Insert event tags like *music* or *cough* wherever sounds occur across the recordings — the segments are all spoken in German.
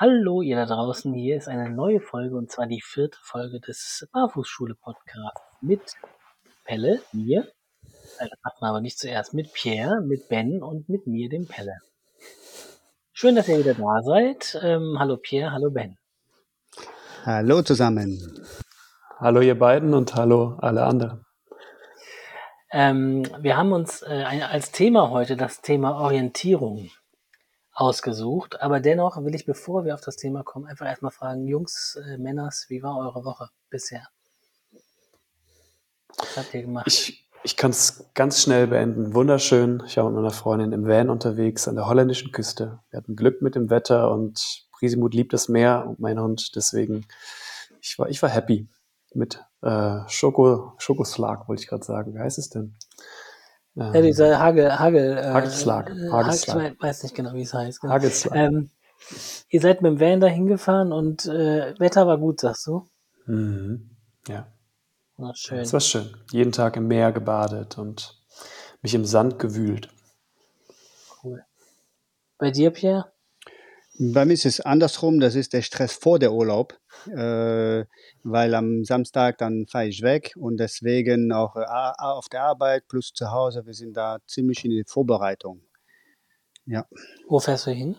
Hallo ihr da draußen, hier ist eine neue Folge und zwar die vierte Folge des Barfußschule Podcasts mit Pelle, mir, man aber nicht zuerst, mit Pierre, mit Ben und mit mir, dem Pelle. Schön, dass ihr wieder da seid. Ähm, hallo Pierre, hallo Ben. Hallo zusammen. Hallo ihr beiden und hallo alle anderen. Ähm, wir haben uns äh, als Thema heute das Thema Orientierung ausgesucht. Aber dennoch will ich, bevor wir auf das Thema kommen, einfach erstmal fragen, Jungs, äh, Männers, wie war eure Woche bisher? Was habt ihr gemacht? Ich, ich kann es ganz schnell beenden. Wunderschön. Ich war mit meiner Freundin im Van unterwegs an der holländischen Küste. Wir hatten Glück mit dem Wetter und Prisimut liebt das Meer und mein Hund. Deswegen, ich war, ich war happy mit äh, Schoko, Schokoslag, wollte ich gerade sagen. Wie heißt es denn? Ähm, ja, dieser Hagel, Hagel, äh, Hagelslag. Hagelslag. Ich weiß nicht genau, wie es heißt. Genau. Hagelslag. Ähm, ihr seid mit dem Van da hingefahren und äh, Wetter war gut, sagst du? Mhm. Ja. Na, schön. Es war schön. Jeden Tag im Meer gebadet und mich im Sand gewühlt. Cool. Bei dir, Pierre? Bei mir ist es andersrum, das ist der Stress vor der Urlaub, äh, weil am Samstag dann fahre ich weg und deswegen auch äh, auf der Arbeit plus zu Hause, wir sind da ziemlich in der Vorbereitung. Ja. Wo fährst du hin?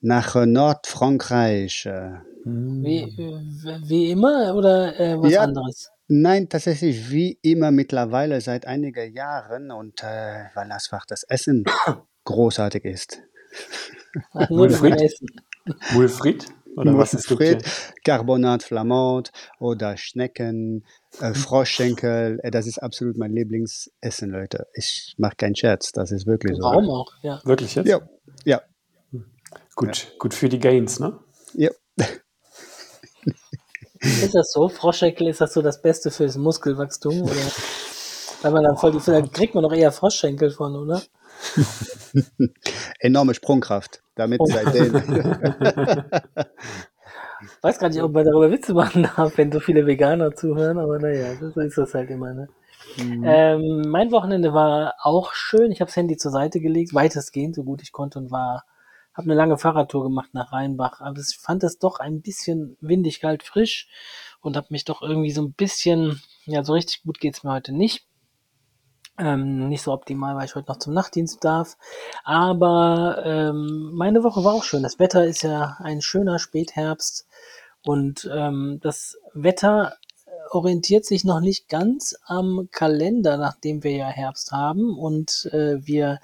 Nach äh, Nordfrankreich. Äh. Wie, äh, wie immer oder äh, was ja, anderes? Nein, tatsächlich wie immer mittlerweile seit einigen Jahren und weil einfach das Essen *coughs* großartig ist. Ach, nur Wilfried? Wilfried? Oder was ist Wilfried, Carbonat Flamand oder Schnecken, äh, Froschschenkel. Äh, das ist absolut mein Lieblingsessen, Leute. Ich mache keinen Scherz, das ist wirklich so. Warum auch? Ja. Wirklich jetzt? Ja. ja. Gut, ja. gut für die Gains, ne? Ja. Ist das so? Froschschenkel, ist das so das Beste fürs Muskelwachstum? Oder? Weil man dann voll die, dann kriegt man doch eher Froschschenkel von, oder? *laughs* Enorme Sprungkraft, damit oh. seitdem. Ich weiß gar nicht, ob man darüber Witze machen darf, wenn so viele Veganer zuhören, aber naja, so ist das halt immer. Ne? Mhm. Ähm, mein Wochenende war auch schön. Ich habe das Handy zur Seite gelegt, weitestgehend, so gut ich konnte und war, habe eine lange Fahrradtour gemacht nach Rheinbach. Aber ich fand es doch ein bisschen windig, kalt, frisch und habe mich doch irgendwie so ein bisschen, ja, so richtig gut geht's mir heute nicht. Ähm, nicht so optimal, weil ich heute noch zum Nachtdienst darf. Aber ähm, meine Woche war auch schön. Das Wetter ist ja ein schöner Spätherbst und ähm, das Wetter orientiert sich noch nicht ganz am Kalender, nachdem wir ja Herbst haben und äh, wir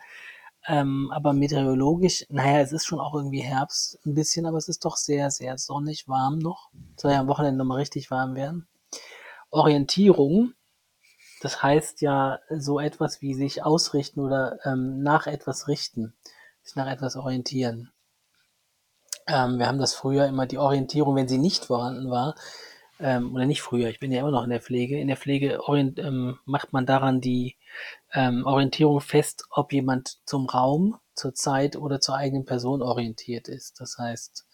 ähm, aber meteorologisch, naja, es ist schon auch irgendwie Herbst ein bisschen, aber es ist doch sehr, sehr sonnig, warm noch. Soll ja am Wochenende nochmal richtig warm werden. Orientierung das heißt ja so etwas wie sich ausrichten oder ähm, nach etwas richten, sich nach etwas orientieren. Ähm, wir haben das früher immer die Orientierung, wenn sie nicht vorhanden war, ähm, oder nicht früher, ich bin ja immer noch in der Pflege. In der Pflege orient, ähm, macht man daran die ähm, Orientierung fest, ob jemand zum Raum, zur Zeit oder zur eigenen Person orientiert ist. Das heißt,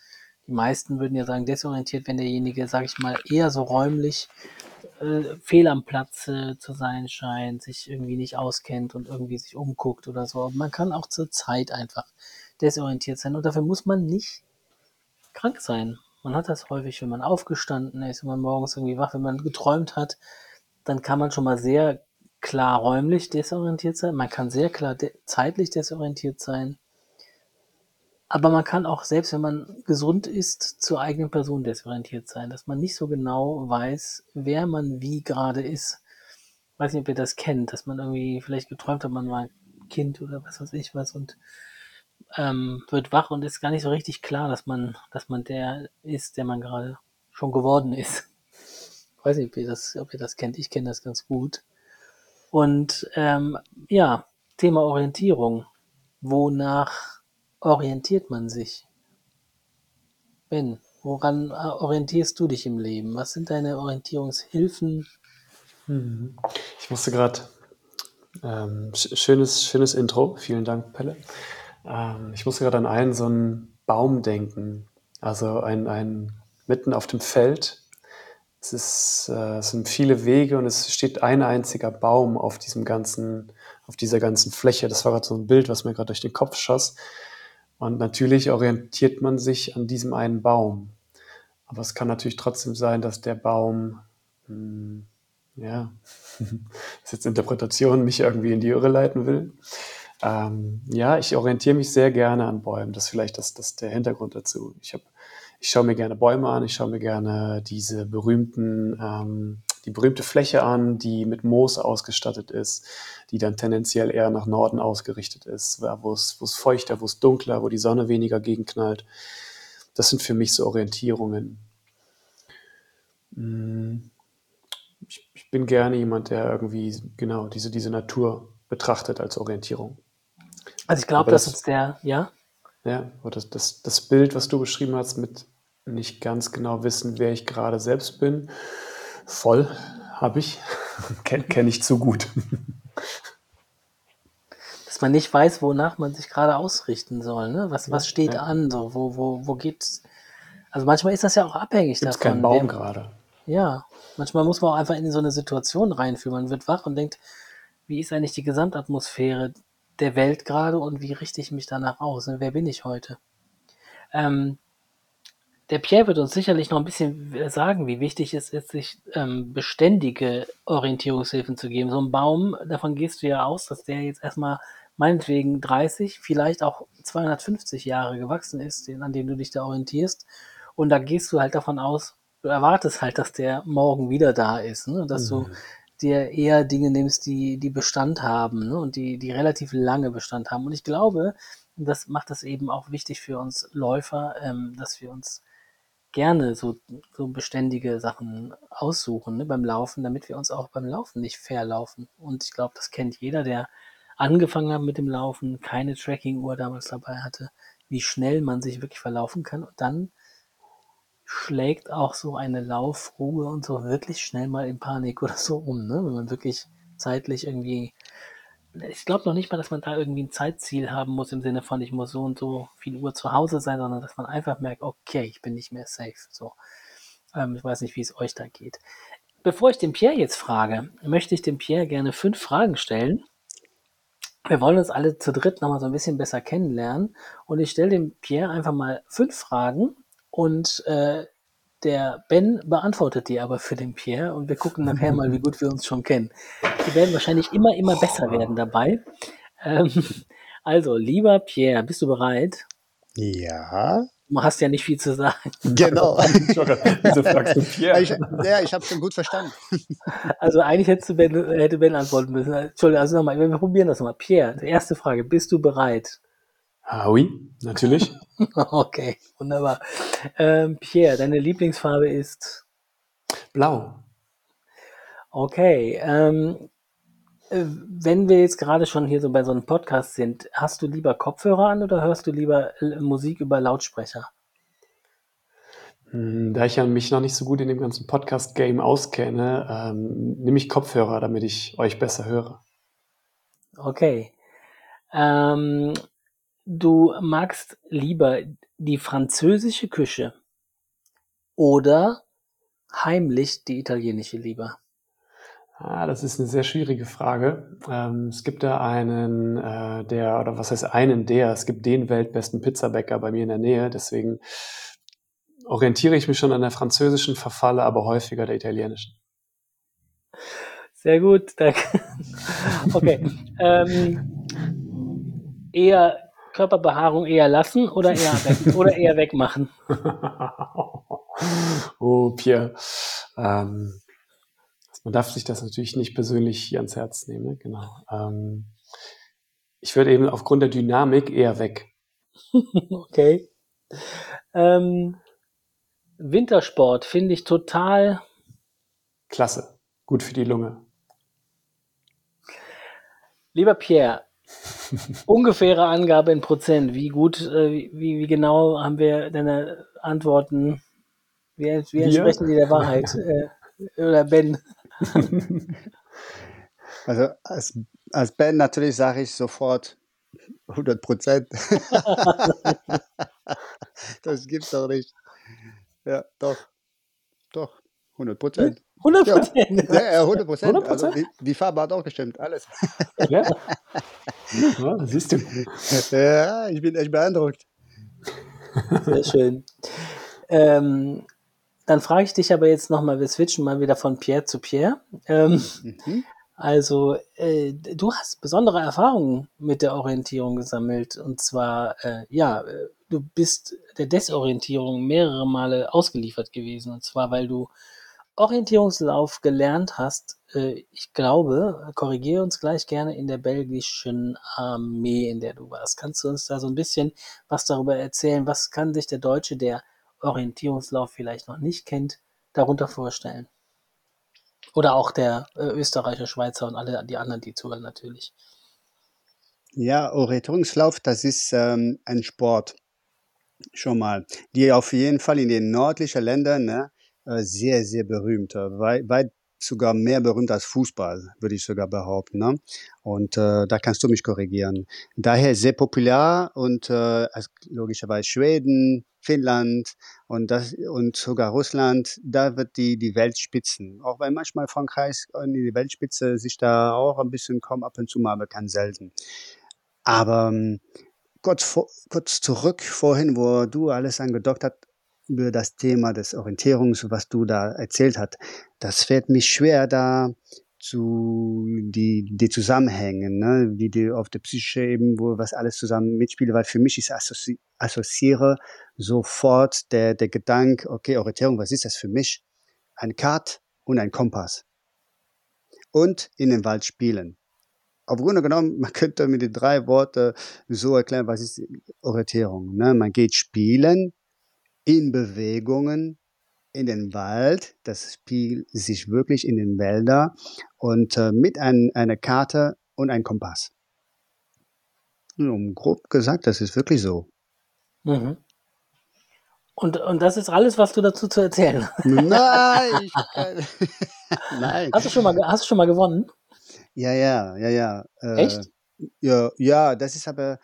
die meisten würden ja sagen, desorientiert, wenn derjenige, sage ich mal, eher so räumlich äh, fehl am Platze zu sein scheint, sich irgendwie nicht auskennt und irgendwie sich umguckt oder so. man kann auch zur Zeit einfach desorientiert sein und dafür muss man nicht krank sein. Man hat das häufig, wenn man aufgestanden ist, wenn man morgens irgendwie wach, wenn man geträumt hat, dann kann man schon mal sehr klar räumlich desorientiert sein. Man kann sehr klar de zeitlich desorientiert sein. Aber man kann auch, selbst wenn man gesund ist, zur eigenen Person desorientiert sein, dass man nicht so genau weiß, wer man wie gerade ist. Weiß nicht, ob ihr das kennt, dass man irgendwie vielleicht geträumt hat, man war Kind oder was weiß ich was und ähm, wird wach und ist gar nicht so richtig klar, dass man, dass man der ist, der man gerade schon geworden ist. *laughs* Weiß nicht, ob ihr das, ob ihr das kennt. Ich kenne das ganz gut. Und ähm, ja, Thema Orientierung. Wonach orientiert man sich? Ben, woran äh, orientierst du dich im Leben? Was sind deine Orientierungshilfen? Mhm. Ich musste gerade, ähm, schönes, schönes Intro, vielen Dank, Pelle. Ähm, ich musste gerade an einen so einen Baum denken, also ein, ein mitten auf dem Feld. Es, ist, äh, es sind viele Wege und es steht ein einziger Baum auf diesem ganzen, auf dieser ganzen Fläche. Das war gerade so ein Bild, was mir gerade durch den Kopf schoss. Und natürlich orientiert man sich an diesem einen Baum. Aber es kann natürlich trotzdem sein, dass der Baum, mh, hm, ja, *laughs* das ist jetzt Interpretation, mich irgendwie in die Irre leiten will. Ähm, ja, ich orientiere mich sehr gerne an Bäumen. Das ist vielleicht das, das der Hintergrund dazu. Ich, ich schaue mir gerne Bäume an, ich schaue mir gerne diese berühmten, ähm, die berühmte Fläche an, die mit Moos ausgestattet ist, die dann tendenziell eher nach Norden ausgerichtet ist, wo es, wo es feuchter, wo es dunkler, wo die Sonne weniger gegenknallt. Das sind für mich so Orientierungen. Hm, ich, ich bin gerne jemand, der irgendwie genau diese, diese Natur betrachtet als Orientierung. Also ich glaube, das ist der, ja? Ja, das, das, das Bild, was du beschrieben hast, mit nicht ganz genau wissen, wer ich gerade selbst bin, voll habe ich, *laughs* kenne kenn ich zu gut. Dass man nicht weiß, wonach man sich gerade ausrichten soll, ne? Was, was steht ja. an, so, wo, wo, wo geht's? Also manchmal ist das ja auch abhängig Gibt's davon. keinen Baum gerade. Ja, manchmal muss man auch einfach in so eine Situation reinfühlen. Man wird wach und denkt, wie ist eigentlich die Gesamtatmosphäre der Welt gerade und wie richte ich mich danach aus? Und wer bin ich heute? Ähm, der Pierre wird uns sicherlich noch ein bisschen sagen, wie wichtig es ist, sich ähm, beständige Orientierungshilfen zu geben. So ein Baum, davon gehst du ja aus, dass der jetzt erstmal meinetwegen 30, vielleicht auch 250 Jahre gewachsen ist, an dem du dich da orientierst. Und da gehst du halt davon aus, du erwartest halt, dass der morgen wieder da ist, ne? dass mhm. du dir eher Dinge nimmst, die, die Bestand haben ne? und die, die relativ lange Bestand haben. Und ich glaube, das macht das eben auch wichtig für uns Läufer, ähm, dass wir uns gerne so, so beständige Sachen aussuchen ne, beim Laufen, damit wir uns auch beim Laufen nicht verlaufen. Und ich glaube, das kennt jeder, der angefangen hat mit dem Laufen, keine Tracking-Uhr damals dabei hatte, wie schnell man sich wirklich verlaufen kann. Und dann schlägt auch so eine Laufruhe und so wirklich schnell mal in Panik oder so um, ne? wenn man wirklich zeitlich irgendwie ich glaube noch nicht mal, dass man da irgendwie ein Zeitziel haben muss im Sinne von, ich muss so und so viel Uhr zu Hause sein, sondern dass man einfach merkt, okay, ich bin nicht mehr safe. So. Ähm, ich weiß nicht, wie es euch da geht. Bevor ich den Pierre jetzt frage, möchte ich dem Pierre gerne fünf Fragen stellen. Wir wollen uns alle zu dritt nochmal so ein bisschen besser kennenlernen. Und ich stelle dem Pierre einfach mal fünf Fragen und äh, der Ben beantwortet die aber für den Pierre und wir gucken nachher mal, wie gut wir uns schon kennen. Die werden wahrscheinlich immer, immer besser werden dabei. Ähm, *laughs* also, lieber Pierre, bist du bereit? Ja. Du hast ja nicht viel zu sagen. Genau. *laughs* Wieso fragst du Pierre? Ich, ja, ich habe schon gut verstanden. *laughs* Also eigentlich hättest du ben, hätte Ben antworten müssen. Entschuldigung, also nochmal, wir probieren das nochmal. Pierre, erste Frage, bist du bereit? Ah, oui, natürlich. *laughs* okay, wunderbar. Ähm, Pierre, deine Lieblingsfarbe ist? Blau. Okay. Ähm, äh, wenn wir jetzt gerade schon hier so bei so einem Podcast sind, hast du lieber Kopfhörer an oder hörst du lieber Musik über Lautsprecher? Hm, da ich ja mich noch nicht so gut in dem ganzen Podcast-Game auskenne, ähm, nehme ich Kopfhörer, damit ich euch besser höre. Okay. Ähm, du magst lieber die französische Küche oder heimlich die italienische lieber? Ah, das ist eine sehr schwierige Frage. Ähm, es gibt da einen, äh, der, oder was heißt einen der, es gibt den weltbesten Pizzabäcker bei mir in der Nähe, deswegen orientiere ich mich schon an der französischen, verfalle aber häufiger der italienischen. Sehr gut, danke. *laughs* Okay. ähm, eher Körperbehaarung eher lassen oder eher, *laughs* weg, oder eher wegmachen? *laughs* oh, Pierre. Ähm, man darf sich das natürlich nicht persönlich hier ans Herz nehmen. Ne? Genau. Ähm, ich würde eben aufgrund der Dynamik eher weg. *laughs* okay. Ähm, Wintersport finde ich total klasse. Gut für die Lunge. Lieber Pierre, *laughs* ungefähre Angabe in Prozent. Wie gut, äh, wie, wie genau haben wir deine Antworten? Wie, wie entsprechen die der Wahrheit? *laughs* äh, oder Ben? *laughs* also als, als Ben natürlich sage ich sofort 100 Prozent. das gibt's doch nicht. Ja, doch. Doch. 100 Prozent. 100 Prozent? Ja, ja, 100 Prozent. Also die, die, Farbe hat auch gestimmt, alles. *laughs* Ja. Ja, siehst du. *laughs* Ja, ich bin echt beeindruckt. Sehr schön. Ähm, dann frage ich dich aber jetzt nochmal, wir switchen mal wieder von Pierre zu Pierre. Ähm, mhm. Also, äh, du hast besondere Erfahrungen mit der Orientierung gesammelt. Und zwar, äh, ja, du bist der Desorientierung mehrere Male ausgeliefert gewesen. Und zwar, weil du Orientierungslauf gelernt hast, äh, ich glaube, korrigiere uns gleich gerne, in der belgischen Armee, in der du warst. Kannst du uns da so ein bisschen was darüber erzählen? Was kann sich der Deutsche, der Orientierungslauf vielleicht noch nicht kennt, darunter vorstellen? Oder auch der äh, Österreicher, Schweizer und alle die anderen, die zuhören natürlich. Ja, Orientierungslauf, das ist ähm, ein Sport schon mal, die auf jeden Fall in den nördlichen Ländern ne, sehr, sehr berühmt, äh, weit, weit sogar mehr berühmt als Fußball, würde ich sogar behaupten. Ne? Und äh, da kannst du mich korrigieren. Daher sehr populär und äh, logischerweise Schweden, Finnland und, das, und sogar Russland, da wird die, die Welt spitzen. Auch wenn manchmal Frankreich in die Weltspitze sich da auch ein bisschen kommt, ab und zu mal, aber kann selten. Aber ähm, kurz, kurz zurück vorhin, wo du alles angedockt hast, über das Thema des Orientierungs, was du da erzählt hast. Das fällt mich schwer, da zu die, die Zusammenhänge, ne, wie die auf der psychische Ebene, wo was alles zusammen mitspielt, weil für mich ist assozi assoziiere sofort der, der Gedanke, okay, Orientierung, was ist das für mich? Ein Kart und ein Kompass. Und in den Wald spielen. Auf Grunde genommen, man könnte mit den drei Worten so erklären, was ist Orientierung. Ne? Man geht spielen, in Bewegungen in den Wald. Das spielt sich wirklich in den Wälder und äh, mit ein, einer Karte und ein Kompass. Um grob gesagt, das ist wirklich so. Mhm. Und, und das ist alles, was du dazu zu erzählen hast. Nein, ich kann, *laughs* Nein. Hast du schon mal, hast du schon mal gewonnen? Ja, ja, ja, ja. Äh, Echt? Ja, ja, das ist aber,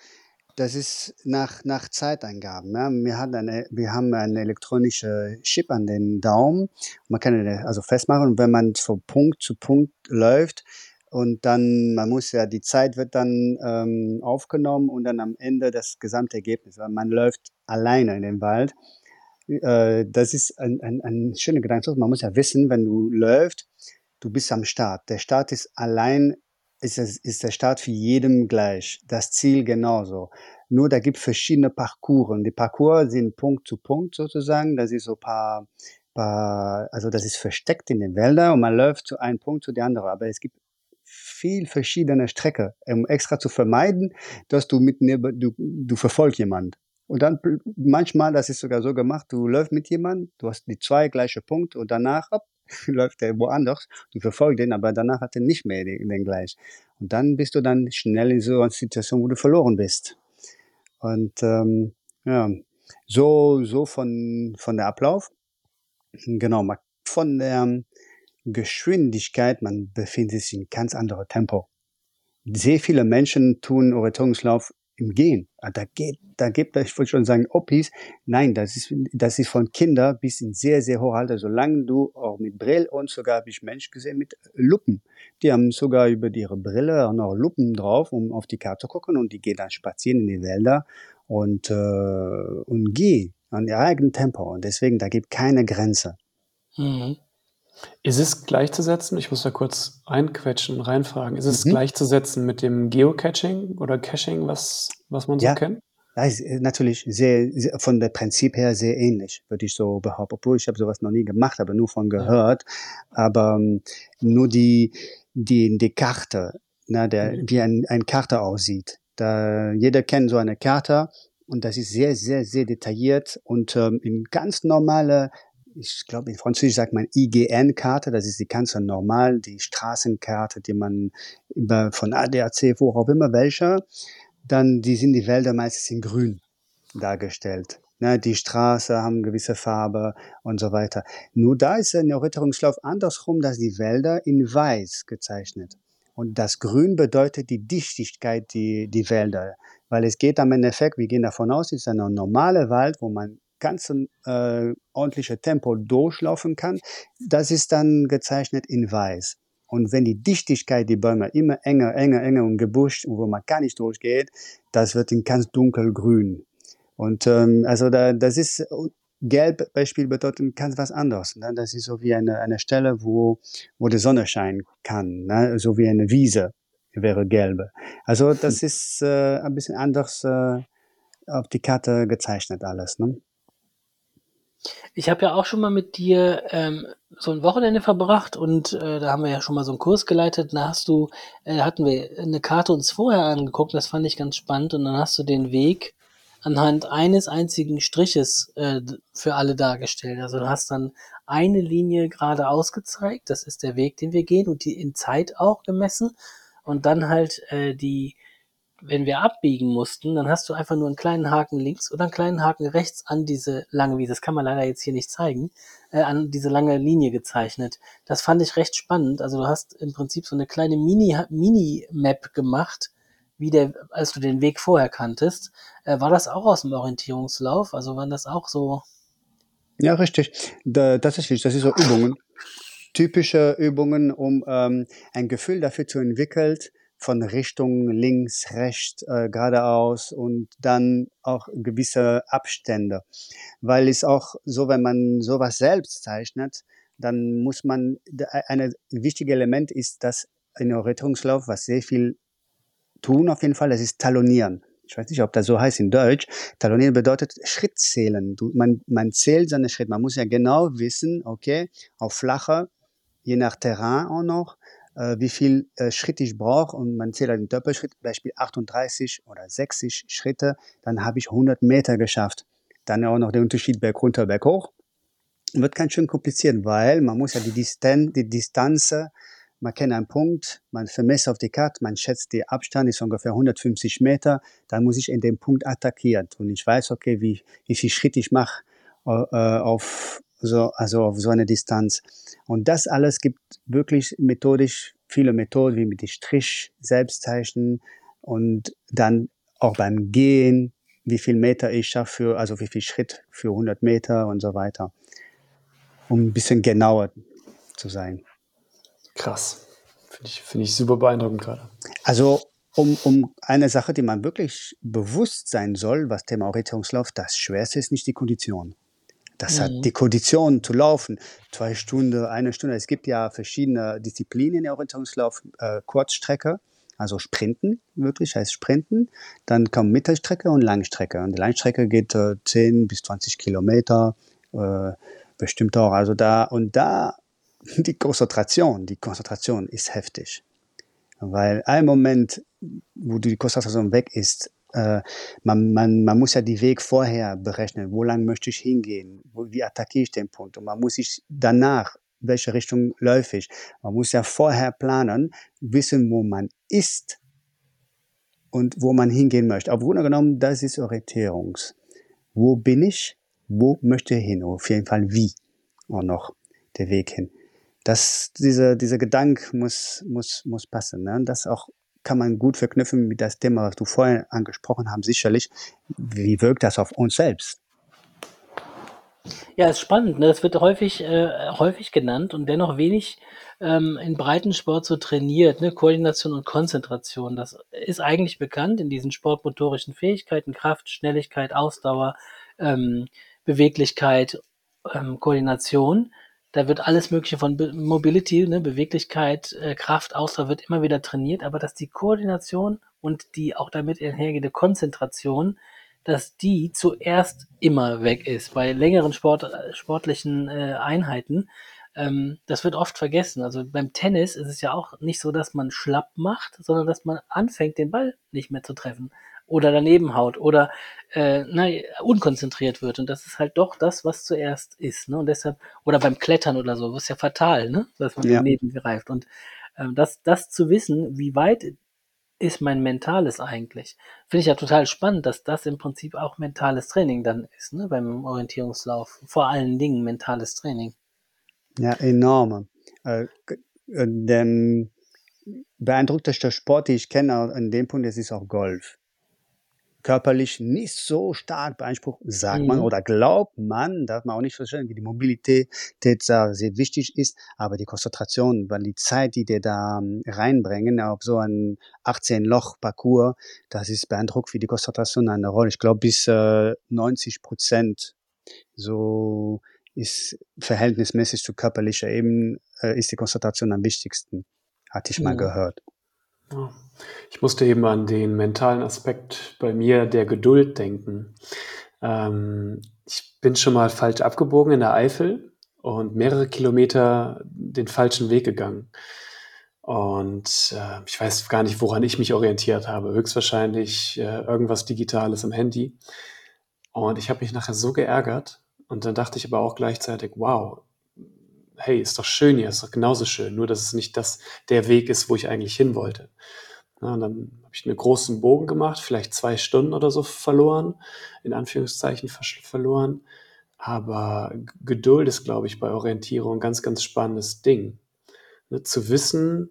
das ist nach, nach Zeitangaben. Ja. Wir, haben eine, wir haben einen elektronischen Chip an den Daumen. Man kann ihn also festmachen und wenn man von Punkt zu Punkt läuft und dann, man muss ja, die Zeit wird dann ähm, aufgenommen und dann am Ende das gesamte Ergebnis. Weil man läuft alleine in den Wald. Äh, das ist ein, ein, ein schöner Gedanke. Man muss ja wissen, wenn du läufst, du bist am Start. Der Start ist allein ist, es, ist der Start für jedem gleich. Das Ziel genauso. Nur da gibt verschiedene Parcours. Die Parcours sind Punkt zu Punkt sozusagen. Das ist so paar, paar, also das ist versteckt in den Wäldern und man läuft zu einem Punkt zu der anderen. Aber es gibt viel verschiedene Strecke, um extra zu vermeiden, dass du mit du, du verfolgst jemand. Und dann manchmal, das ist sogar so gemacht, du läufst mit jemand, du hast die zwei gleiche Punkte und danach ab, *laughs* läuft er woanders, du verfolgst den, aber danach hat er nicht mehr den, den gleich. Und dann bist du dann schnell in so einer Situation, wo du verloren bist. Und ähm, ja, so, so von, von der Ablauf. Genau, von der Geschwindigkeit, man befindet sich in ganz anderem Tempo. Sehr viele Menschen tun Orientierungslauf im Gehen. Ah, da geht, da gibt es, ich wollte schon sagen, Oppis. Nein, das ist, das ist von Kinder bis in sehr, sehr hohe Alter. Solange du auch mit Brill und sogar habe ich Menschen gesehen mit Lupen. Die haben sogar über ihre Brille auch noch Lupen drauf, um auf die Karte zu gucken und die gehen dann spazieren in die Wälder und, äh, und gehen an ihr eigenes Tempo. Und deswegen, da gibt keine Grenze. Mhm. Ist es gleichzusetzen? Ich muss da kurz reinquetschen, reinfragen. Ist es mhm. gleichzusetzen mit dem Geocaching oder Caching, was, was man so ja. kennt? Ja, ist natürlich sehr, sehr, von der Prinzip her sehr ähnlich, würde ich so behaupten. Obwohl ich habe sowas noch nie gemacht, aber nur von gehört. Ja. Aber um, ähm, nur die, die, die Karte, na, der, mhm. wie ein, ein Karte aussieht. Da, jeder kennt so eine Karte und das ist sehr, sehr, sehr detailliert und ähm, in ganz normale ich glaube, in Französisch sagt man IGN-Karte, das ist die ganz normal, die Straßenkarte, die man über, von ADAC, wo auch immer welcher, dann, die sind die Wälder meistens in grün dargestellt. Ne, die Straße haben gewisse Farbe und so weiter. Nur da ist ein Erweiterungslauf andersrum, dass die Wälder in weiß gezeichnet. Und das Grün bedeutet die Dichtigkeit, die, die Wälder. Weil es geht am Endeffekt, wir gehen davon aus, es ist ein normaler Wald, wo man ganz äh, ordentliche Tempo durchlaufen kann. Das ist dann gezeichnet in weiß. Und wenn die Dichtigkeit die Bäume immer enger, enger, enger und gebuscht, wo man gar nicht durchgeht, das wird in ganz dunkelgrün. Und ähm, also da, das ist Gelb Beispiel bedeutet ganz was anderes. Ne? Das ist so wie eine, eine Stelle, wo, wo die Sonne scheinen kann, ne? so wie eine Wiese wäre gelbe. Also das *laughs* ist äh, ein bisschen anders äh, auf die Karte gezeichnet alles. Ne? Ich habe ja auch schon mal mit dir ähm, so ein Wochenende verbracht und äh, da haben wir ja schon mal so einen Kurs geleitet. Da hast du, äh, hatten wir eine Karte uns vorher angeguckt, das fand ich ganz spannend und dann hast du den Weg anhand eines einzigen Striches äh, für alle dargestellt. Also du hast dann eine Linie gerade ausgezeigt, das ist der Weg, den wir gehen und die in Zeit auch gemessen und dann halt äh, die, wenn wir abbiegen mussten, dann hast du einfach nur einen kleinen Haken links oder einen kleinen Haken rechts an diese lange, wie das kann man leider jetzt hier nicht zeigen, äh, an diese lange Linie gezeichnet. Das fand ich recht spannend. Also du hast im Prinzip so eine kleine Mini, Mini-Map gemacht, wie der, als du den Weg vorher kanntest. Äh, war das auch aus dem Orientierungslauf? Also waren das auch so? Ja, richtig. Da, das ist wichtig. Das ist so Übungen. Typische Übungen, um ähm, ein Gefühl dafür zu entwickeln, von Richtung links, rechts, äh, geradeaus und dann auch gewisse Abstände. Weil es auch so, wenn man sowas selbst zeichnet, dann muss man, ein wichtiges Element ist, dass ein Orientierungslauf, was sehr viel tun auf jeden Fall, das ist Talonieren. Ich weiß nicht, ob das so heißt in Deutsch. Talonieren bedeutet Schritt zählen. Du, man, man zählt seine Schritte. Man muss ja genau wissen, okay, auf flacher, je nach Terrain auch noch, wie viel äh, Schritt ich brauche und man zählt einen Doppelschritt, Beispiel 38 oder 60 Schritte, dann habe ich 100 Meter geschafft. Dann auch noch der Unterschied Berg runter, Berg hoch. Wird ganz schön kompliziert, weil man muss ja die Distanz, die Distanz man kennt einen Punkt, man vermisst auf die Karte, man schätzt, der Abstand ist ungefähr 150 Meter, dann muss ich in dem Punkt attackieren. Und ich weiß, okay, wie, wie viel Schritt ich mache äh, auf, so, also auf so eine Distanz. Und das alles gibt wirklich methodisch viele Methoden, wie mit dem Strich, Selbstzeichen und dann auch beim Gehen, wie viel Meter ich schaffe, also wie viel Schritt für 100 Meter und so weiter, um ein bisschen genauer zu sein. Krass. Finde ich, find ich super beeindruckend gerade. Also um, um eine Sache, die man wirklich bewusst sein soll, was Thema Orientierungslauf, das Schwerste ist nicht die Kondition. Das mhm. hat die Kondition zu laufen, zwei Stunden, eine Stunde. Es gibt ja verschiedene Disziplinen im Orientierungslauf, äh, Kurzstrecke, also Sprinten, wirklich heißt Sprinten. Dann kommt Mittelstrecke und Langstrecke. Und die Langstrecke geht äh, 10 bis 20 Kilometer, äh, bestimmt auch. Also da, und da *laughs* die Konzentration, die Konzentration ist heftig. Weil ein Moment, wo die Konzentration weg ist, äh, man, man, man muss ja die Weg vorher berechnen. Wo lang möchte ich hingehen? Wo, wie attackiere ich den Punkt? Und man muss sich danach, welche Richtung läufe ich? Man muss ja vorher planen, wissen, wo man ist und wo man hingehen möchte. Aber Grunde genommen, das ist Orientierungs. Wo bin ich? Wo möchte ich hin? Auf jeden Fall wie auch noch der Weg hin das, diese, dieser Gedanke muss, muss, muss passen. Ne? Das auch kann man gut verknüpfen mit das Thema, was du vorhin angesprochen hast, sicherlich. Wie wirkt das auf uns selbst? Ja, ist spannend. Ne? Das wird häufig, äh, häufig genannt und dennoch wenig ähm, in Breitensport so trainiert. Ne? Koordination und Konzentration. Das ist eigentlich bekannt in diesen sportmotorischen Fähigkeiten, Kraft, Schnelligkeit, Ausdauer, ähm, Beweglichkeit, ähm, Koordination da wird alles Mögliche von Mobility, ne, Beweglichkeit, äh, Kraft, Ausdauer wird immer wieder trainiert, aber dass die Koordination und die auch damit einhergehende Konzentration, dass die zuerst immer weg ist. Bei längeren Sport, sportlichen äh, Einheiten, ähm, das wird oft vergessen. Also beim Tennis ist es ja auch nicht so, dass man schlapp macht, sondern dass man anfängt, den Ball nicht mehr zu treffen oder daneben haut oder äh, na, unkonzentriert wird. Und das ist halt doch das, was zuerst ist. Ne? Und deshalb, oder beim Klettern oder so, das ist ja fatal, ne? dass man ja. daneben greift. Und ähm, das, das zu wissen, wie weit ist mein Mentales eigentlich? Finde ich ja total spannend, dass das im Prinzip auch mentales Training dann ist, ne? beim Orientierungslauf. Vor allen Dingen mentales Training. Ja, enorm. Äh, äh der beeindruckteste Sport, den ich kenne an dem Punkt, das ist auch Golf. Körperlich nicht so stark beansprucht, sagt man Mhm. oder glaubt man, darf man auch nicht verstehen, wie die Mobilität da sehr wichtig ist, aber die Konzentration, weil die Zeit, die die da ähm, reinbringen auf so ein 18-Loch-Parcours, das ist beeindruckend, wie die Konzentration eine Rolle. Ich glaube, bis äh, 90 Prozent so ist verhältnismäßig zu körperlicher Ebene, äh, ist die Konzentration am wichtigsten, hatte ich mal Mhm. gehört. Ich musste eben an den mentalen Aspekt bei mir der Geduld denken. Ähm, ich bin schon mal falsch abgebogen in der Eifel und mehrere Kilometer den falschen Weg gegangen. Und äh, ich weiß gar nicht, woran ich mich orientiert habe. Höchstwahrscheinlich äh, irgendwas Digitales im Handy. Und ich habe mich nachher so geärgert. Und dann dachte ich aber auch gleichzeitig, wow, hey, ist doch schön hier, ist doch genauso schön, nur dass es nicht das, der Weg ist, wo ich eigentlich hin wollte. Ja, und dann habe ich einen großen Bogen gemacht, vielleicht zwei Stunden oder so verloren, in Anführungszeichen verloren. Aber Geduld ist, glaube ich, bei Orientierung ein ganz, ganz spannendes Ding. Ne, zu wissen,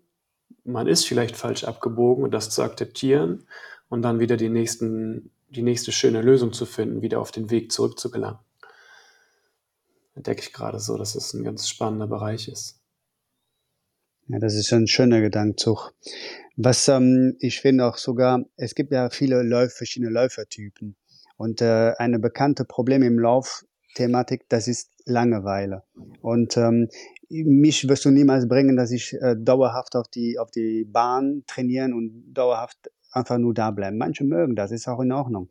man ist vielleicht falsch abgebogen und das zu akzeptieren und dann wieder die, nächsten, die nächste schöne Lösung zu finden, wieder auf den Weg zurück zu gelangen entdecke ich gerade so, dass es ein ganz spannender Bereich ist. Ja, das ist ein schöner Gedankenzug. Was ähm, ich finde auch sogar, es gibt ja viele Läufe, verschiedene Läufertypen. Und äh, eine bekannte Problem im Laufthematik, das ist Langeweile. Und ähm, mich wirst du niemals bringen, dass ich äh, dauerhaft auf die, auf die Bahn trainieren und dauerhaft einfach nur da bleiben. Manche mögen das, ist auch in Ordnung.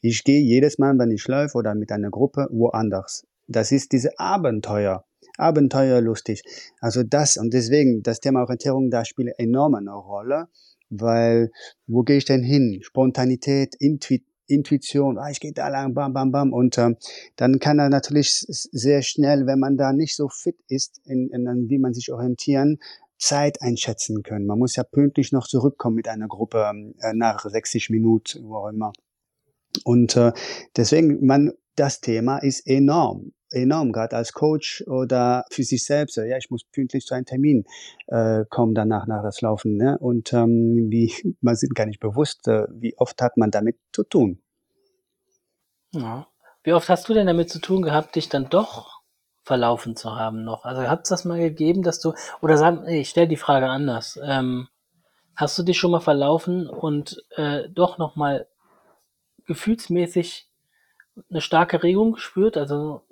Ich gehe jedes Mal, wenn ich läufe oder mit einer Gruppe, woanders. Das ist diese Abenteuer. Abenteuerlustig. Also das, und deswegen, das Thema Orientierung, da spielt enorm eine Rolle, weil, wo gehe ich denn hin? Spontanität, Intuit, Intuition, ah, ich gehe da lang, bam, bam, bam. Und ähm, dann kann er natürlich sehr schnell, wenn man da nicht so fit ist, in, in, wie man sich orientieren, Zeit einschätzen können. Man muss ja pünktlich noch zurückkommen mit einer Gruppe äh, nach 60 Minuten, wo auch immer. Und äh, deswegen, man, das Thema ist enorm, enorm, gerade als Coach oder für sich selbst. Ja, ich muss pünktlich zu einem Termin äh, kommen danach nach das Laufen. Ne? Und ähm, wie *laughs* man sind gar nicht bewusst, äh, wie oft hat man damit zu tun. Ja. Wie oft hast du denn damit zu tun gehabt, dich dann doch verlaufen zu haben noch? Also hat es das mal gegeben, dass du oder sag, ich stelle die Frage anders. Ähm, hast du dich schon mal verlaufen und äh, doch noch mal gefühlsmäßig eine starke Regung gespürt? Also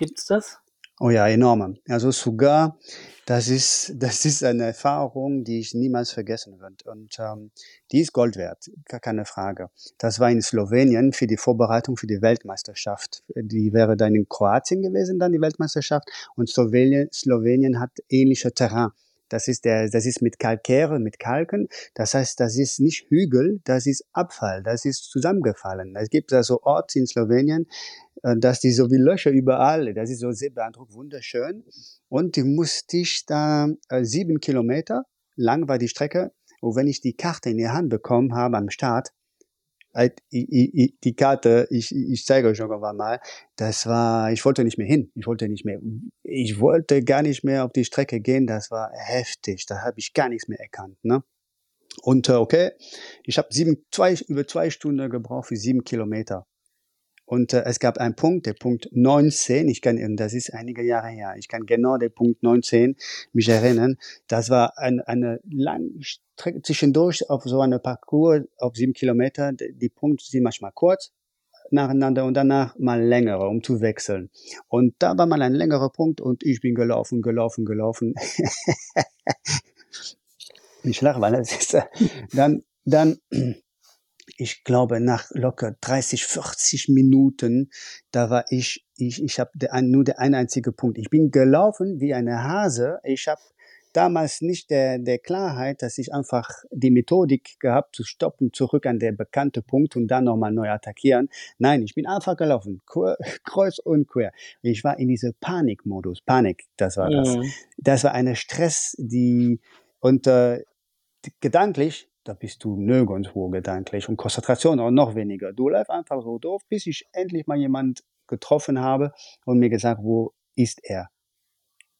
gibt's das? Oh ja, enorm. Also sogar, das ist, *laughs* das ist eine Erfahrung, die ich niemals vergessen werde. Und ähm, die ist Gold wert, gar keine Frage. Das war in Slowenien für die Vorbereitung für die Weltmeisterschaft. Die wäre dann in Kroatien gewesen, dann die Weltmeisterschaft. Und Slowenien, Slowenien hat ähnliche Terrain. Das ist der, das ist mit Kalkäre, mit Kalken. Das heißt, das ist nicht Hügel, das ist Abfall, das ist zusammengefallen. Es gibt also Orte in Slowenien, dass die so wie Löcher überall, das ist so sehr beeindruckend, wunderschön. Und die musste ich da äh, sieben Kilometer lang war die Strecke. Und wenn ich die Karte in die Hand bekommen habe am Start, die Karte, ich, ich zeige euch irgendwann mal, das war, ich wollte nicht mehr hin, ich wollte nicht mehr, ich wollte gar nicht mehr auf die Strecke gehen, das war heftig, da habe ich gar nichts mehr erkannt, ne? Und äh, okay, ich habe sieben, zwei, über zwei Stunden gebraucht für sieben Kilometer. Und äh, es gab einen Punkt, der Punkt 19, ich kann, das ist einige Jahre her, ich kann genau den Punkt 19 mich erinnern. Das war ein, eine lange Strecke zwischendurch auf so einem Parcours auf sieben Kilometer. Die Punkte sind manchmal kurz nacheinander und danach mal längere, um zu wechseln. Und da war mal ein längerer Punkt und ich bin gelaufen, gelaufen, gelaufen. *laughs* ich lache, weil es ist, dann, dann, ich glaube, nach locker 30, 40 Minuten, da war ich, ich, ich habe nur der ein einzige Punkt. Ich bin gelaufen wie eine Hase. Ich habe damals nicht der, der Klarheit, dass ich einfach die Methodik gehabt, zu stoppen, zurück an der bekannte Punkt und dann nochmal neu attackieren. Nein, ich bin einfach gelaufen, *laughs* kreuz und quer. Ich war in diese Panikmodus. Panik, das war das. Mhm. Das war eine Stress, die, und äh, gedanklich, da bist du nirgendwo gedanklich und Konzentration auch noch weniger. Du läufst einfach so doof, bis ich endlich mal jemand getroffen habe und mir gesagt, wo ist er?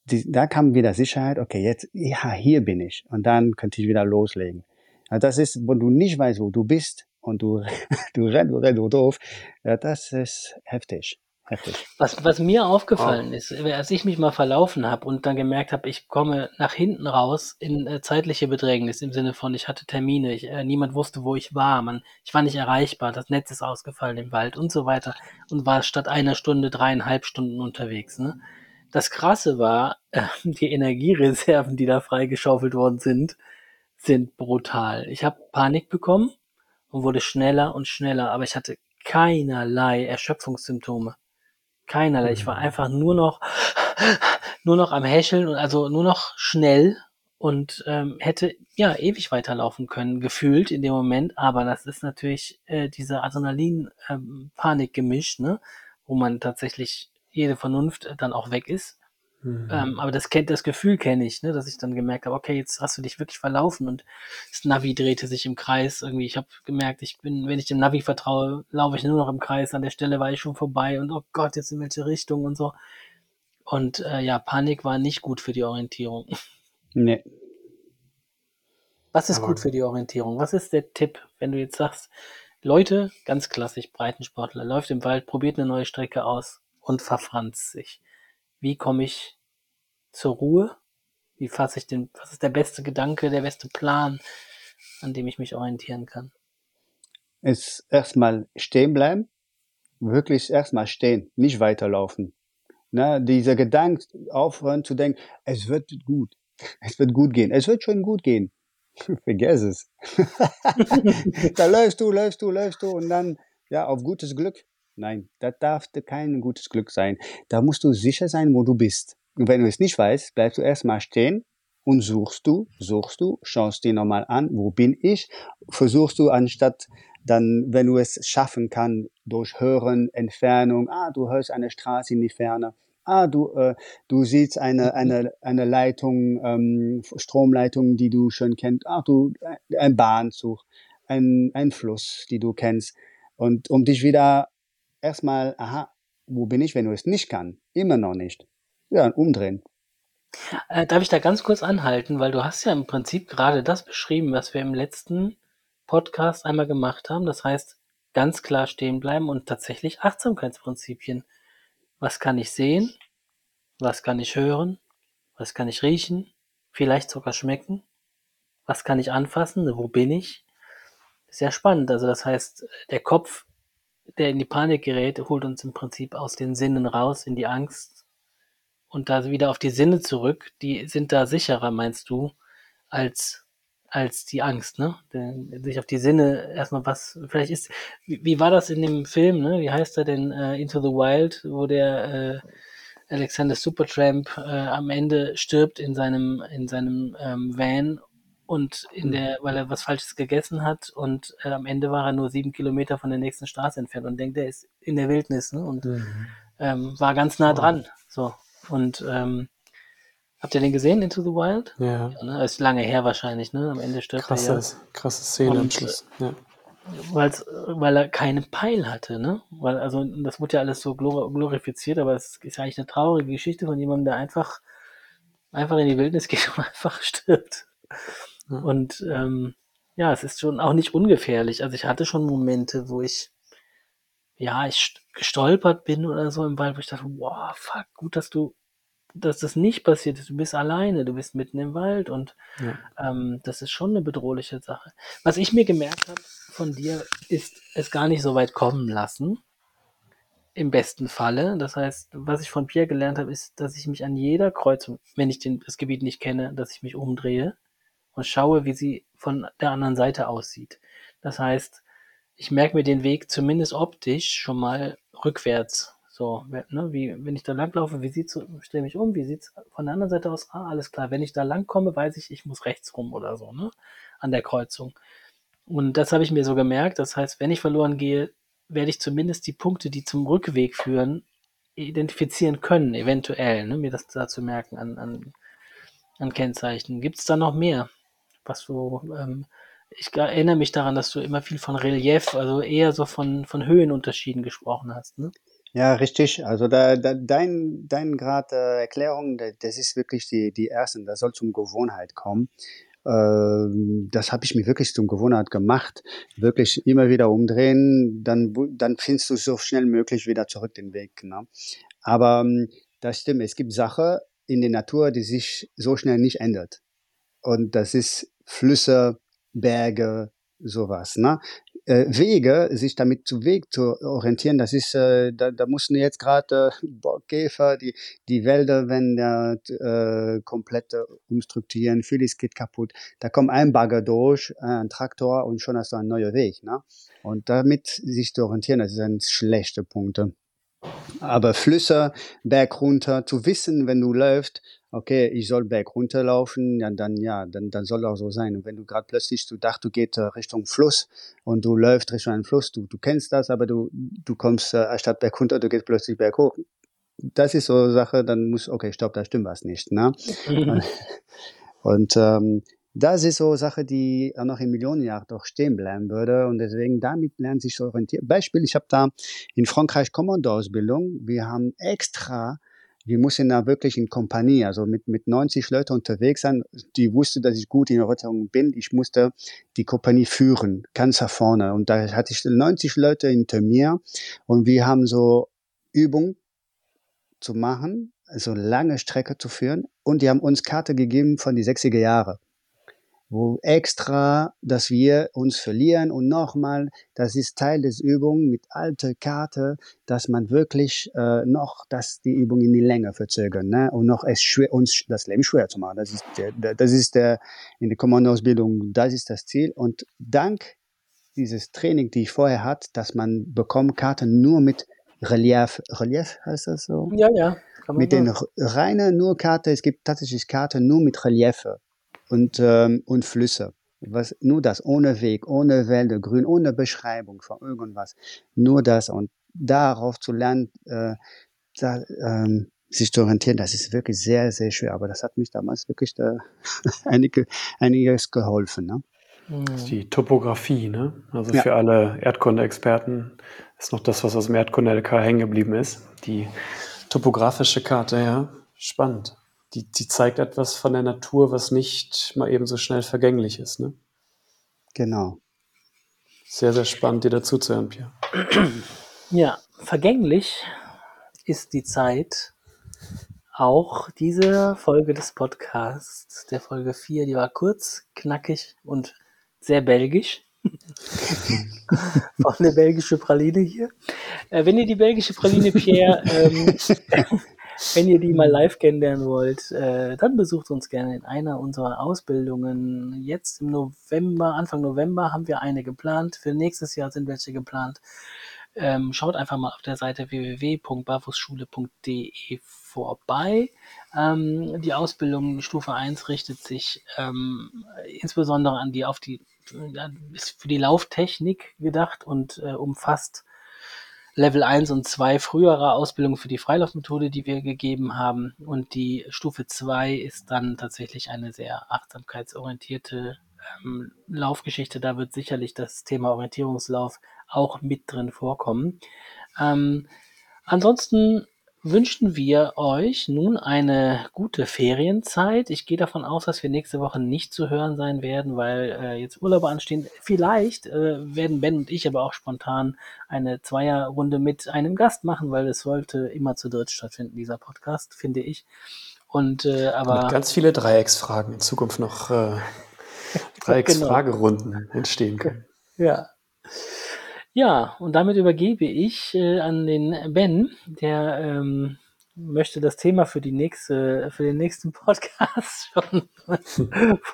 Die, da kam wieder Sicherheit, okay, jetzt, ja, hier bin ich. Und dann könnte ich wieder loslegen. Also das ist, wenn du nicht weißt, wo du bist, und du, *laughs* du rennst, du rennst, du doof. Ja, das ist heftig. Heftig. Was, was mir aufgefallen oh. ist, als ich mich mal verlaufen habe und dann gemerkt habe, ich komme nach hinten raus in äh, zeitliche Bedrängnis im Sinne von, ich hatte Termine, ich, äh, niemand wusste, wo ich war, man, ich war nicht erreichbar, das Netz ist ausgefallen im Wald und so weiter und war statt einer Stunde dreieinhalb Stunden unterwegs. Ne? Das Krasse war, äh, *laughs* die Energiereserven, die da freigeschaufelt worden sind, sind brutal. Ich habe Panik bekommen und wurde schneller und schneller, aber ich hatte keinerlei Erschöpfungssymptome. Keinerlei. Ich war mhm. einfach nur noch, *laughs* nur noch am Häscheln und also nur noch schnell und ähm, hätte ja ewig weiterlaufen können, gefühlt in dem Moment. Aber das ist natürlich äh, diese Adrenalin-Panik-Gemisch, ähm, ne? wo man tatsächlich jede Vernunft dann auch weg ist. Mhm. Ähm, aber das kennt das Gefühl kenne ich, ne, dass ich dann gemerkt habe, okay, jetzt hast du dich wirklich verlaufen und das Navi drehte sich im Kreis irgendwie. Ich habe gemerkt, ich bin, wenn ich dem Navi vertraue, laufe ich nur noch im Kreis. An der Stelle war ich schon vorbei und oh Gott, jetzt in welche Richtung und so. Und äh, ja, Panik war nicht gut für die Orientierung. *laughs* Nee. Was ist aber gut für die Orientierung? Was ist der Tipp, wenn du jetzt sagst, Leute, ganz klassisch, Breitensportler, läuft im Wald, probiert eine neue Strecke aus und verfranst sich wie komme ich zur Ruhe? Wie fasse ich den, was ist der beste Gedanke, der beste Plan, an dem ich mich orientieren kann? Ist erstmal stehen bleiben, wirklich erstmal stehen, nicht weiterlaufen. Ne, dieser Gedanke aufhören zu denken, es wird gut, es wird gut gehen, es wird schon gut gehen. *laughs* Vergiss es. *laughs* da läufst du, läufst du, läufst du und dann, ja, auf gutes Glück Nein, das darf kein gutes Glück sein. Da musst du sicher sein, wo du bist. Und wenn du es nicht weißt, bleibst du erstmal stehen und suchst du, suchst du, schaust dir nochmal an, wo bin ich, versuchst du anstatt dann, wenn du es schaffen kann, durch Hören, Entfernung, ah, du hörst eine Straße in die Ferne, ah, du, äh, du siehst eine, eine, eine Leitung, ähm, Stromleitung, die du schon kennst, ah, du, äh, ein Bahnzug, ein, ein Fluss, die du kennst. Und um dich wieder erstmal, aha, wo bin ich, wenn du es nicht kann? Immer noch nicht. Ja, umdrehen. Äh, darf ich da ganz kurz anhalten, weil du hast ja im Prinzip gerade das beschrieben, was wir im letzten Podcast einmal gemacht haben. Das heißt, ganz klar stehen bleiben und tatsächlich Achtsamkeitsprinzipien. Was kann ich sehen? Was kann ich hören? Was kann ich riechen? Vielleicht sogar schmecken? Was kann ich anfassen? Wo bin ich? Sehr spannend. Also das heißt, der Kopf der in die Panik gerät, holt uns im Prinzip aus den Sinnen raus in die Angst und da wieder auf die Sinne zurück. Die sind da sicherer, meinst du, als als die Angst, ne? Sich auf die Sinne erstmal was, vielleicht ist, wie, wie war das in dem Film, ne? Wie heißt er denn, uh, Into the Wild, wo der äh, Alexander Supertramp äh, am Ende stirbt in seinem, in seinem ähm, Van und in mhm. der, weil er was Falsches gegessen hat und äh, am Ende war er nur sieben Kilometer von der nächsten Straße entfernt und denkt, er ist in der Wildnis ne? und mhm. ähm, war ganz nah dran. So und ähm, habt ihr den gesehen, Into the Wild? Ja. ja ne? Ist lange her wahrscheinlich, ne? Am Ende stirbt krasse, er ja. Krasse Szene am Schluss. Ja. Weil's, weil er keinen Peil hatte, ne? Weil, also, das wurde ja alles so glorifiziert, aber es ist eigentlich eine traurige Geschichte von jemandem, der einfach, einfach in die Wildnis geht und *laughs* einfach stirbt. Und ähm, ja, es ist schon auch nicht ungefährlich. Also ich hatte schon Momente, wo ich, ja, ich gestolpert bin oder so im Wald, wo ich dachte, wow, fuck, gut, dass du, dass das nicht passiert ist. Du bist alleine, du bist mitten im Wald und ja. ähm, das ist schon eine bedrohliche Sache. Was ich mir gemerkt habe von dir, ist es gar nicht so weit kommen lassen. Im besten Falle. Das heißt, was ich von Pierre gelernt habe, ist, dass ich mich an jeder Kreuzung, wenn ich den, das Gebiet nicht kenne, dass ich mich umdrehe und schaue, wie sie von der anderen Seite aussieht. Das heißt, ich merke mir den Weg zumindest optisch schon mal rückwärts. So, ne, wie, wenn ich da langlaufe, wie sieht's, stelle mich um, wie sieht's von der anderen Seite aus? Ah, alles klar. Wenn ich da lang komme, weiß ich, ich muss rechts rum oder so, ne, an der Kreuzung. Und das habe ich mir so gemerkt. Das heißt, wenn ich verloren gehe, werde ich zumindest die Punkte, die zum Rückweg führen, identifizieren können, eventuell, ne, mir das da zu merken an, an, an Kennzeichen. Gibt es da noch mehr? Was du, ähm, ich erinnere mich daran, dass du immer viel von Relief, also eher so von, von Höhenunterschieden gesprochen hast, ne? Ja, richtig. Also da, da, dein, dein Grad äh, Erklärung, das ist wirklich die, die erste. Da soll zum Gewohnheit kommen. äh, das habe ich mir wirklich zum Gewohnheit gemacht. Wirklich immer wieder umdrehen, dann, dann findest du so schnell möglich wieder zurück den Weg. Ne? Aber ähm, das stimmt, es gibt Sachen in der Natur, die sich so schnell nicht ändert. Und das ist Flüsse, Berge, sowas. Ne? Äh, Wege, sich damit zu Weg zu orientieren, das ist, äh, da, da mussten jetzt gerade äh, Borgkäfer, die, die Wälder wenn der äh, komplett umstrukturieren, vieles geht kaputt. Da kommt ein Bagger durch, ein Traktor und schon hast du einen neuen Weg. Ne? Und damit sich zu orientieren, das ist ein schlechter Punkt. Aber Flüsse, Berg runter, zu wissen, wenn du läufst, okay, ich soll berg runterlaufen, ja, dann, ja, dann, dann soll auch so sein. Und wenn du gerade plötzlich, du dachtest, du gehst äh, Richtung Fluss und du läufst Richtung einen Fluss, du, du kennst das, aber du, du kommst äh, statt berg runter, du gehst plötzlich berg hoch. Das ist so eine Sache, dann muss, okay, stopp, da stimmt was nicht, ne? *laughs* und, ähm, das ist so eine Sache, die auch noch in Millionen Jahren doch stehen bleiben würde und deswegen damit lernen sich zu orientieren. Beispiel, ich habe da in Frankreich Kommandoausbildung. Wir haben extra wir mussten da wirklich in Kompanie, also mit, mit 90 Leuten unterwegs sein. Die wusste, dass ich gut in Erörterung bin. Ich musste die Kompanie führen, ganz nach vorne. Und da hatte ich 90 Leute hinter mir und wir haben so Übungen zu machen, also lange Strecke zu führen. Und die haben uns Karte gegeben von die 60er Jahre wo extra, dass wir uns verlieren und nochmal, das ist Teil des Übungen mit alter Karte, dass man wirklich äh, noch, dass die Übung in die Länge verzögern ne? und noch es schwer, uns das Leben schwer zu machen. Das ist der, das ist der in der Kommandoausbildung, das ist das Ziel und dank dieses Training, die ich vorher hatte, dass man bekommt Karten nur mit Relief, Relief heißt das so? Ja, ja. Mit den reinen nur Karte, es gibt tatsächlich Karten nur mit Reliefe und, ähm, und Flüsse. Was, nur das, ohne Weg, ohne Wälder, Grün, ohne Beschreibung von irgendwas. Nur das und darauf zu lernen, äh, da, ähm, sich zu orientieren, das ist wirklich sehr, sehr schwer. Aber das hat mich damals wirklich da *laughs* einige, einiges geholfen. Ne? Die Topografie, ne? Also ja. für alle Erdkunde-Experten ist noch das, was aus dem Erdkunde-LK hängen geblieben ist. Die topografische Karte, ja. Spannend die, die zeigt etwas von der Natur, was nicht mal eben so schnell vergänglich ist. Ne? Genau. Sehr, sehr spannend, dir dazu zu hören, Pierre. Ja, vergänglich ist die Zeit. Auch diese Folge des Podcasts, der Folge 4, die war kurz, knackig und sehr belgisch. *laughs* Von der belgische Praline hier. Äh, wenn ihr die belgische Praline, Pierre, ähm, *laughs* wenn ihr die mal live kennenlernen wollt, äh, dann besucht uns gerne in einer unserer Ausbildungen. Jetzt im November, Anfang November haben wir eine geplant. Für nächstes Jahr sind welche geplant. Ähm, schaut einfach mal auf der Seite www.barfußschule.de vorbei. Ähm, die Ausbildung Stufe 1 richtet sich ähm, insbesondere an die auf die ist für die Lauftechnik gedacht und äh, umfasst Level 1 und 2 früherer Ausbildung für die Freilaufmethode, die wir gegeben haben. Und die Stufe 2 ist dann tatsächlich eine sehr achtsamkeitsorientierte ähm, Laufgeschichte. Da wird sicherlich das Thema Orientierungslauf auch mit drin vorkommen. Ähm, ansonsten wünschen wir euch nun eine gute Ferienzeit. Ich gehe davon aus, dass wir nächste Woche nicht zu hören sein werden, weil äh, jetzt Urlaube anstehen. Vielleicht äh, werden Ben und ich aber auch spontan eine Zweierrunde mit einem Gast machen, weil es sollte immer zu dritt stattfinden, dieser Podcast, finde ich. Und äh, aber mit ganz viele Dreiecksfragen in Zukunft noch äh, *laughs* Dreiecksfragerunden genau. entstehen können. Ja. Ja, und damit übergebe ich äh, an den Ben, der ähm, möchte das Thema für die nächste, für den nächsten Podcast *laughs* schon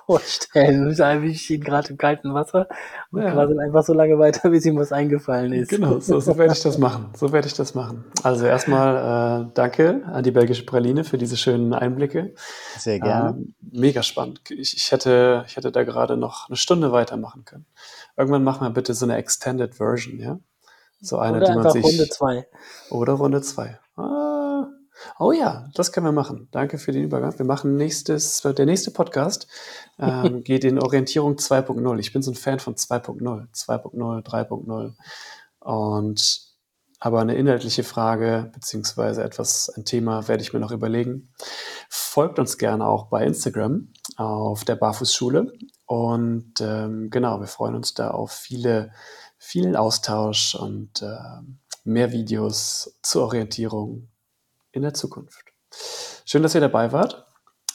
vorstellen. Ich ich ihn gerade im kalten Wasser und ja. quasi einfach so lange weiter, bis ihm was eingefallen ist. Genau, so, so werde ich das machen. So werde ich das machen. Also erstmal äh, danke an die belgische Praline für diese schönen Einblicke. Sehr gerne. Ähm, mega spannend. Ich, ich, hätte, ich hätte da gerade noch eine Stunde weitermachen können. Irgendwann machen wir bitte so eine Extended Version, ja? So eine, oder die man sich. Runde 2. Oder Runde 2. Ah. Oh ja, das können wir machen. Danke für den Übergang. Wir machen nächstes, der nächste Podcast ähm, *laughs* geht in Orientierung 2.0. Ich bin so ein Fan von 2.0, 2.0, 3.0. Und aber eine inhaltliche Frage beziehungsweise etwas, ein Thema werde ich mir noch überlegen. Folgt uns gerne auch bei Instagram auf der Barfußschule und ähm, genau, wir freuen uns da auf viele, vielen Austausch und äh, mehr Videos zur Orientierung in der Zukunft. Schön, dass ihr dabei wart.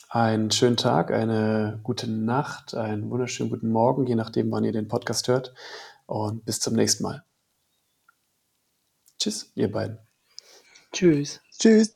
Einen schönen Tag, eine gute Nacht, einen wunderschönen guten Morgen, je nachdem, wann ihr den Podcast hört. Und bis zum nächsten Mal. Tschüss, ihr beiden. Tschüss. Tschüss.